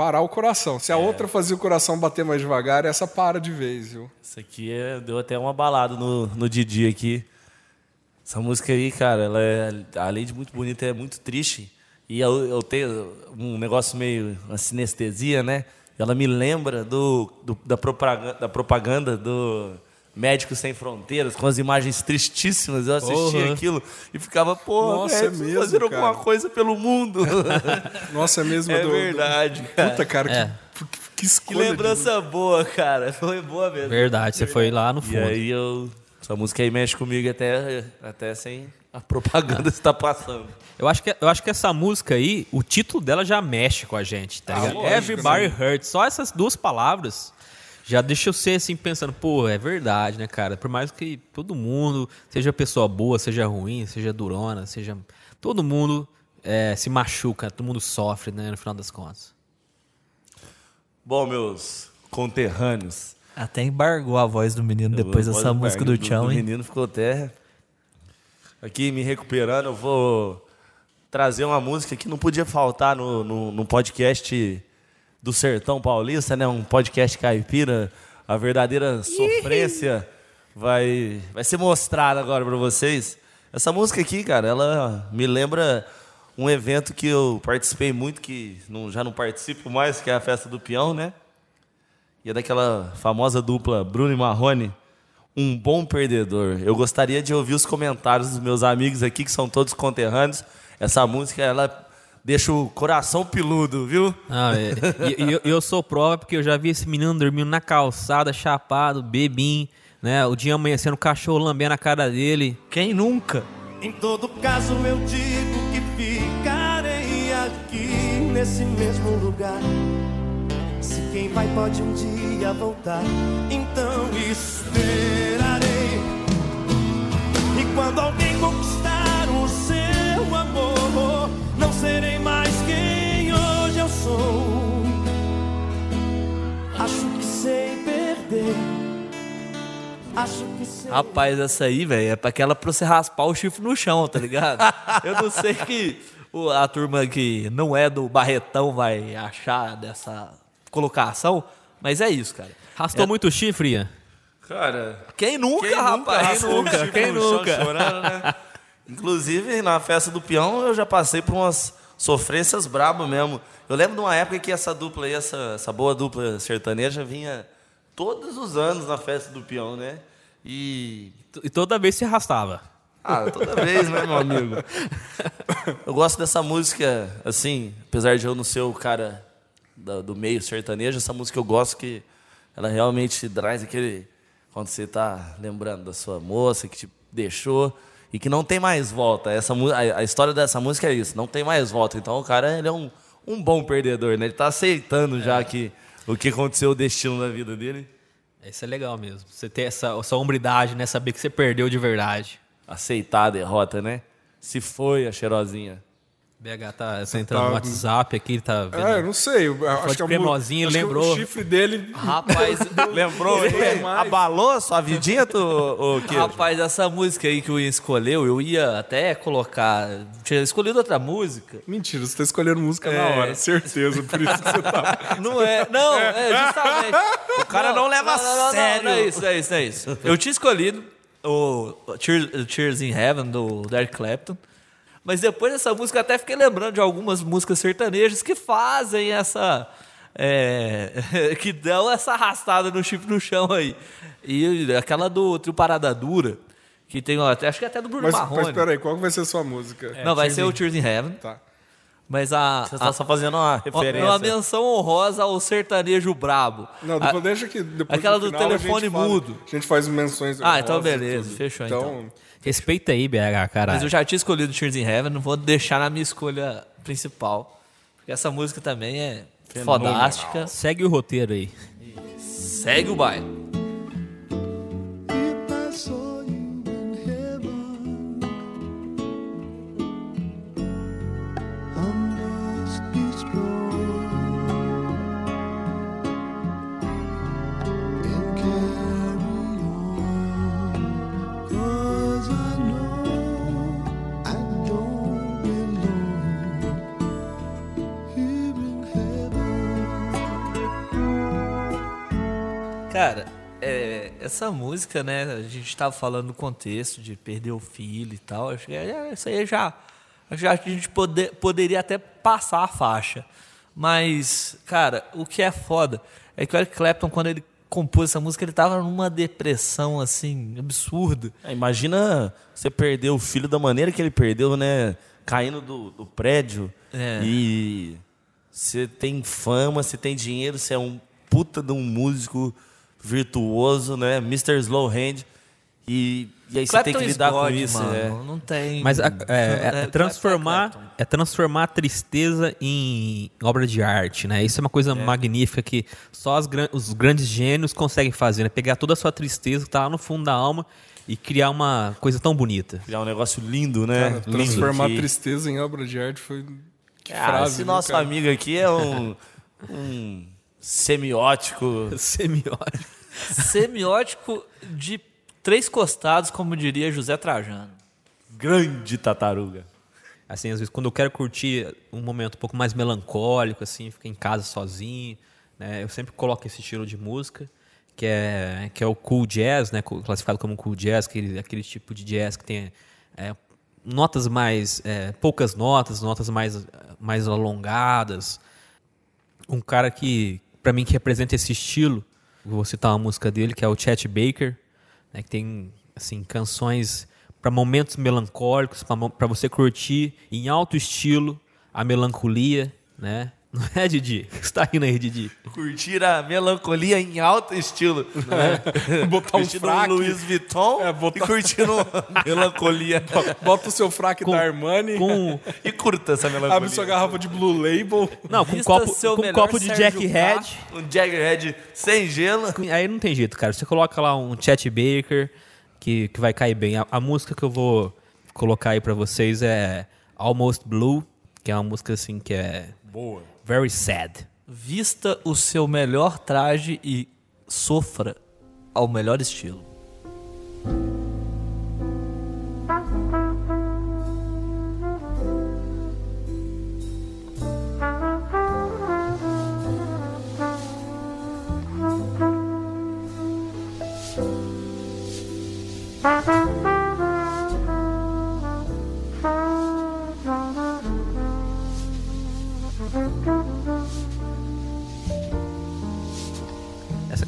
parar o coração. Se a outra fazia o coração bater mais devagar, essa para de vez, viu? Isso aqui é- deu até uma balada no, no Didi aqui. Essa música aí, cara, ela é, além de muito bonita, é muito triste. E eu, eu tenho um negócio meio, uma sinestesia, né? Ela me lembra do, do- da, propaganda, da propaganda do Médicos Sem Fronteiras, com as imagens tristíssimas. Eu assistia Porra. aquilo e ficava, pô, Nossa, é preciso mesmo, fazer cara. alguma coisa pelo mundo. Nossa, é mesmo é do, do- verdade, cara. Puta, cara, É. que, que, que Que escolha. de- lembrança boa, cara. Foi boa mesmo. Verdade, você foi lá no E fundo. aí eu. Essa música aí mexe comigo até, até sem a propaganda estar passando. Eu acho, que, eu acho que essa música aí, o título dela já mexe com a gente, tá ligado? lógico, Everybody Hurts. Só essas duas palavras já deixa eu ser assim pensando, pô, é verdade, né, cara? Por mais que todo mundo, seja pessoa boa, seja ruim, seja durona, seja. Todo mundo é, se machuca, todo mundo sofre, né, no final das contas. Bom, meus conterrâneos. Até embargou a voz do menino depois dessa música do do, Tchão, do hein? menino ficou até. Aqui me recuperando, eu vou trazer uma música que não podia faltar no, no, no podcast do Sertão Paulista, né? Um podcast caipira. A verdadeira sofrência vai, vai ser mostrada agora para vocês. Essa música aqui, cara, ela me lembra um evento que eu participei muito, que não- já não participo mais, que é a Festa do Peão, né? E é daquela famosa dupla Bruno e Marrone, um bom perdedor. Eu gostaria de ouvir os comentários dos meus amigos aqui, que são todos conterrâneos. Essa música, ela deixa o coração piludo, viu? Não, é, e, eu, eu sou prova porque eu já vi esse menino dormindo na calçada, chapado, bebim, né? O dia amanhecendo, o cachorro lambendo a cara dele. Quem nunca? Em todo caso eu digo que ficarei aqui nesse mesmo lugar. Se quem vai pode um dia voltar, então esperarei. E quando alguém conquistar o seu amor, serei mais quem hoje eu sou. Acho que sei perder. Acho que sei. Rapaz, essa aí, velho, é pra aquela pra você raspar o chifre no chão, tá ligado? Eu não sei que a turma que não é do Barretão vai achar dessa colocação, mas é isso, cara. Rastou muito chifre, Ian? Cara, Quem nunca, quem rapaz? nunca o nunca? Quem nunca? chorando, né? Inclusive, na festa do peão, eu já passei por umas sofrências brabo mesmo. Eu lembro de uma época que essa dupla aí, essa, essa boa dupla sertaneja, vinha todos os anos na festa do peão, né? E E toda vez se arrastava. Ah, toda vez, né, meu amigo? Eu gosto dessa música, assim, apesar de eu não ser o cara do meio sertanejo, essa música eu gosto que ela realmente traz aquele. Quando você tá lembrando da sua moça que te deixou e que não tem mais volta. Essa, a, a história dessa música é isso, não tem mais volta. Então o cara ele é um, um bom perdedor, né? Ele tá aceitando já que o que aconteceu, o destino da vida dele. Isso é legal mesmo. Você ter essa, essa hombridade, né? Saber que você perdeu de verdade. Aceitar a derrota, né? Se foi a cheirosinha. BH tá você entrando Tá- no WhatsApp aqui, ele tá vendo. É, eu não sei. eu acho que mu- cremosinho, acho que lembrou. O chifre dele. Rapaz, Lembrou? Ele é Abalou a sua vidinha, tu, Queijo? rapaz, essa música aí que o Ian escolheu, eu ia até colocar. Tinha escolhido outra música. Mentira, você tá escolhendo música na É. hora. Certeza, por isso que você tá. Não é, não, é justamente. O cara não leva a sério. Não, é isso, não é isso, não é isso. Eu tinha escolhido o Tears, Tears in Heaven do Derek Clapton. Mas depois dessa música eu até fiquei lembrando de algumas músicas sertanejas que fazem essa. é, que dão essa arrastada no chifre no chão aí. E aquela do Trio Parada Dura, que tem, até- acho que até do Bruno Mas, Marrone. mas peraí, qual vai ser a sua música? Não, vai ser o Tears in Heaven. Tá. Mas a. Você tá só fazendo uma a- referência. uma menção honrosa ao sertanejo brabo. Não, A- depois deixa que depois aquela no do final a gente telefone fala- mudo. A gente faz menções. Ah, então beleza, fechou, então. Respeita aí, BH, caralho. Mas eu já tinha escolhido Tears in Heaven, não vou deixar na minha escolha principal. Porque essa música também é fodástica. Segue o roteiro aí. Segue o baile. Cara, é, essa música, né? A gente tava falando no contexto de perder o filho e tal. Acho que é, isso aí já. Acho que a gente pode- poderia até passar a faixa. Mas, cara, o que é foda é que o Eric Clapton, quando ele compôs essa música, ele tava numa depressão, assim, absurda. É, imagina você perder o filho da maneira que ele perdeu, né? Caindo do, do prédio. É. E você tem fama, você tem dinheiro, você é um puta de um músico virtuoso, né? Mr. Slowhand. E, e aí você tem que Clapton lidar com God, isso. mano. é. Não tem. Mas a- é, é- é É, transformar, Clapton. é transformar a tristeza em obra de arte, né? Isso é uma coisa magnífica que só as os grandes gênios conseguem fazer, né? Pegar toda a sua tristeza que tá lá no fundo da alma e criar uma coisa tão bonita. Criar um negócio lindo, né? Cara, Lindo transformar que- tristeza em obra de arte foi. Que Ah, frase, esse viu, nosso cara? amigo aqui é um, um semiótico. Semiótico. Semiótico de três costados, como diria José Trajano. grande tartaruga. Assim, às vezes, quando eu quero curtir um momento um pouco mais melancólico, assim, ficar em casa sozinho, né? Eu sempre coloco esse estilo de música, que é, que é o cool jazz, né? Classificado como cool jazz, aquele, aquele tipo de jazz que tem é, notas mais... é, poucas notas, notas mais, mais alongadas. Um cara que, pra mim, que representa esse estilo, vou citar uma música dele, que é o Chet Baker, né, que tem assim canções para momentos melancólicos, para você curtir em alto estilo a melancolia, né? Não é, Didi? O que você tá rindo aí, Didi? Curtir a melancolia em alto estilo. Né? Botar um Vestindo fraque. Louis Vuitton É, botar- e curtindo melancolia. Bota o seu fraque da Armani, Com, e curta essa melancolia. abre sua garrafa de Blue Label. não, com um copo, seu com um copo de Jack K. Head. Um Jaggerhead sem gelo. Aí não tem jeito, cara. Você coloca lá um Chet Baker que, que vai cair bem. A, a música que eu vou colocar aí pra vocês é Almost Blue, que é uma música assim que é Boa. Very sad. Vista o seu melhor traje e sofra ao melhor estilo.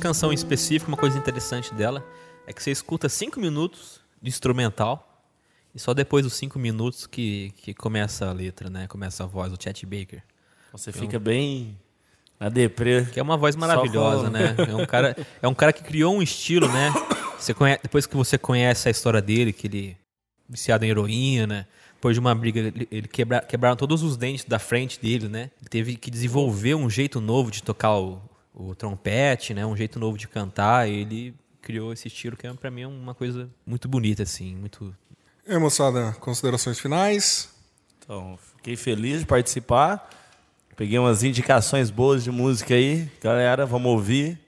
Canção em específico, uma coisa interessante dela é que você escuta cinco minutos de instrumental e só depois dos cinco minutos que, que começa a letra, né? Começa a voz do Chet Baker. Você fica bem na deprê. Que é uma voz maravilhosa, né? É um, cara, é um cara que criou um estilo, né? Você conhe- depois que você conhece a história dele, que ele viciado em heroína, depois de uma briga, ele, ele quebra, quebraram todos os dentes da frente dele, né? Ele teve que desenvolver um jeito novo de tocar o, o trompete, né? Um jeito novo de cantar. Ele criou esse estilo que é, pra mim é uma coisa muito bonita, assim, muito E aí, moçada, considerações finais. Então, fiquei feliz de participar. Peguei umas indicações boas de música aí. Galera, vamos ouvir.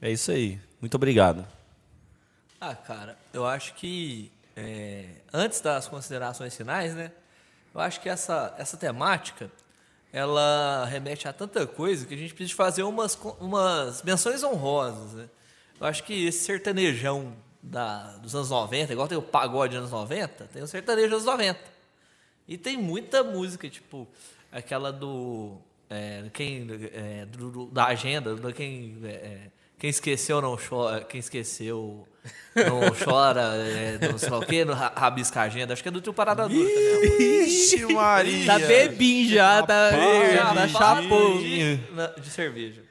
É isso aí. Muito obrigado. Ah, cara, eu acho que é, antes das considerações finais, né? Eu acho que essa, essa temática ela remete a tanta coisa que a gente precisa fazer umas, umas menções honrosas, né? Eu acho que esse sertanejão da, dos anos 90, igual tem o pagode dos anos 90, tem o sertanejo dos anos 90. E tem muita música, tipo, aquela do. é, quem, é, do- da agenda, do quem, é, quem esqueceu não chora. Quem esqueceu não chora, é, não sei lá o quê, no rabisca a agenda. Acho que é do tio Parada Dura. Ixi, Maria! Tá bebinho já, tá, já, tá chapou. De, de cerveja.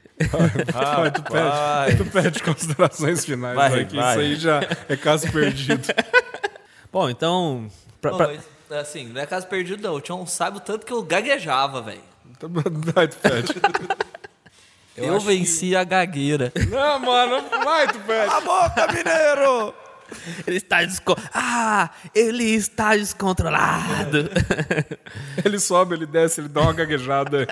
Vai, tu pede, tu pede considerações finais. Vai, que vai. Isso aí já é caso perdido. Bom, então. pra- pra- mas, assim, não é caso perdido, não. O Tião sabe o tanto que eu gaguejava, velho. Então, Vai, tu pede. Eu, venci a gagueira. Não, mano, vai, tu pede. A boca, mineiro! Ele está desco... Ah, ele está descontrolado. Ele sobe, ele desce, ele dá uma gaguejada.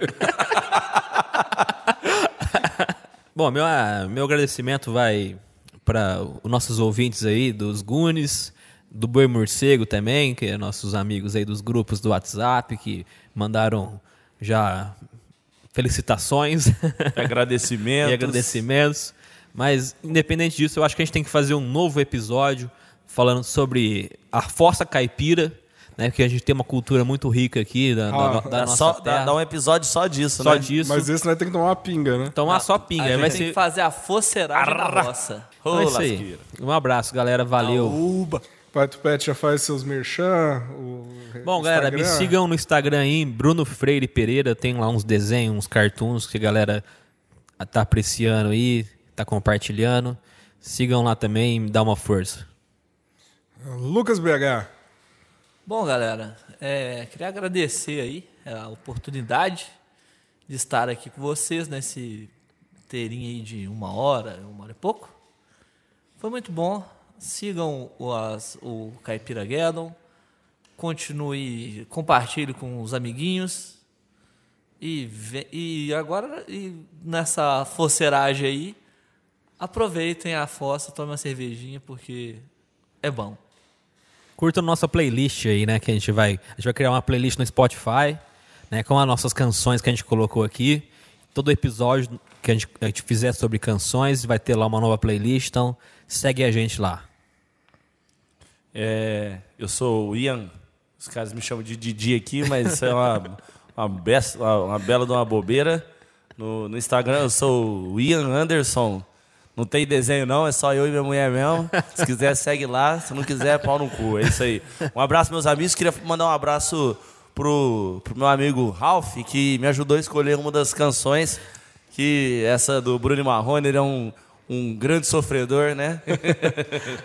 Bom, meu, ah, meu agradecimento vai para os nossos ouvintes aí, dos Gunes, do Boi Morcego também, que é nossos amigos aí dos grupos do WhatsApp, que mandaram já felicitações Agradecimentos. e agradecimentos. Mas, independente disso, eu acho que a gente tem que fazer um novo episódio falando sobre a força caipira, né? Porque a gente tem uma cultura muito rica aqui da, da- Ah, da Dá, nossa só, terra. dá, dá um episódio só disso, Só né? disso. Mas esse nós tem que tomar uma pinga, né? Tomar só pinga. A gente vai tem ser... que fazer a foceragem na roça. Então é isso aí. Um abraço, galera. Valeu. Uba. Pai Tupete já faz seus merchan. O Bom, galera, me Instagram. sigam no Instagram aí, Bruno Freire Pereira. Tem lá uns desenhos, uns cartoons que a galera tá apreciando aí, tá compartilhando. Sigam lá também e me dá uma força. Lucas BH. Bom, galera, é, queria agradecer aí a oportunidade de estar aqui com vocês nesse terinho aí de uma hora, uma hora e pouco. Foi muito bom. Sigam o, as- o Caipira Guedon. Continue, compartilhe com os amiguinhos. E, e agora, e nessa foceragem aí, aproveitem a fossa, tomem uma cervejinha, porque é bom. Curta nossa playlist aí, né? Que a gente vai. A gente vai criar uma playlist no Spotify, né? Com as nossas canções que a gente colocou aqui. Todo episódio que a gente, a gente fizer sobre canções vai ter lá uma nova playlist. Então, segue a gente lá. É, eu sou o Ian. Os caras me chamam de Didi aqui, mas isso é uma, uma, besta, uma, uma bela de uma bobeira. No, no Instagram eu sou o Ian Anderson. Não tem desenho não, é só eu e minha mulher mesmo. Se quiser, segue lá. Se não quiser, pau no cu. É isso aí. Um abraço, meus amigos. Queria mandar um abraço pro, pro meu amigo Ralph, que me ajudou a escolher uma das canções. Que essa do Bruno Marrone, ele é um, um grande sofredor, né?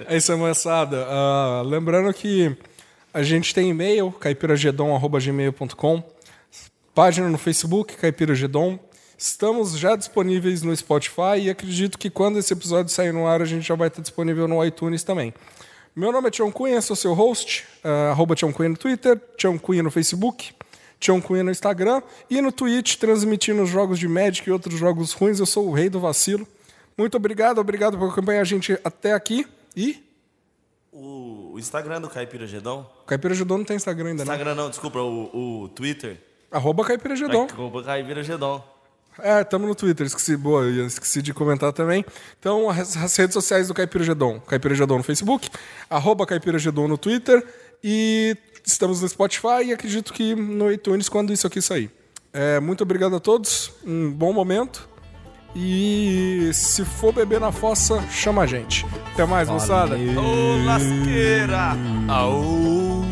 É isso moçada. Ah, lembrando que a gente tem e-mail, caipiragedon.gmail.com, página no Facebook, Caipiragedon. Estamos já disponíveis no Spotify e acredito que quando esse episódio sair no ar, a gente já vai estar disponível no iTunes também. Meu nome é Tião Cunha, sou seu host, ah, arroba Tião Cunha no Twitter, Tião Cunha no Facebook, Tião Cunha no Instagram e no Twitch, transmitindo os jogos de Magic e outros jogos ruins. Eu sou o rei do vacilo. Muito obrigado, obrigado por acompanhar a gente até aqui e... O, Instagram do Caipira Gedão. Caipira Gedon não tem Instagram ainda, não. Instagram não, desculpa, o, o Twitter. Arroba Caipira Gedon. Arroba Caipira Gedão. É, estamos no Twitter, esqueci, boa, esqueci de comentar também. Então, as, as redes sociais do Caipira Gedon. Caipira Gedon no Facebook, arroba Caipira Gedon no Twitter e estamos no Spotify e acredito que no iTunes quando isso aqui sair. É, muito obrigado a todos, um bom momento e se for beber na fossa, chama a gente. Até mais, moçada. Ô, lasqueira! Aú!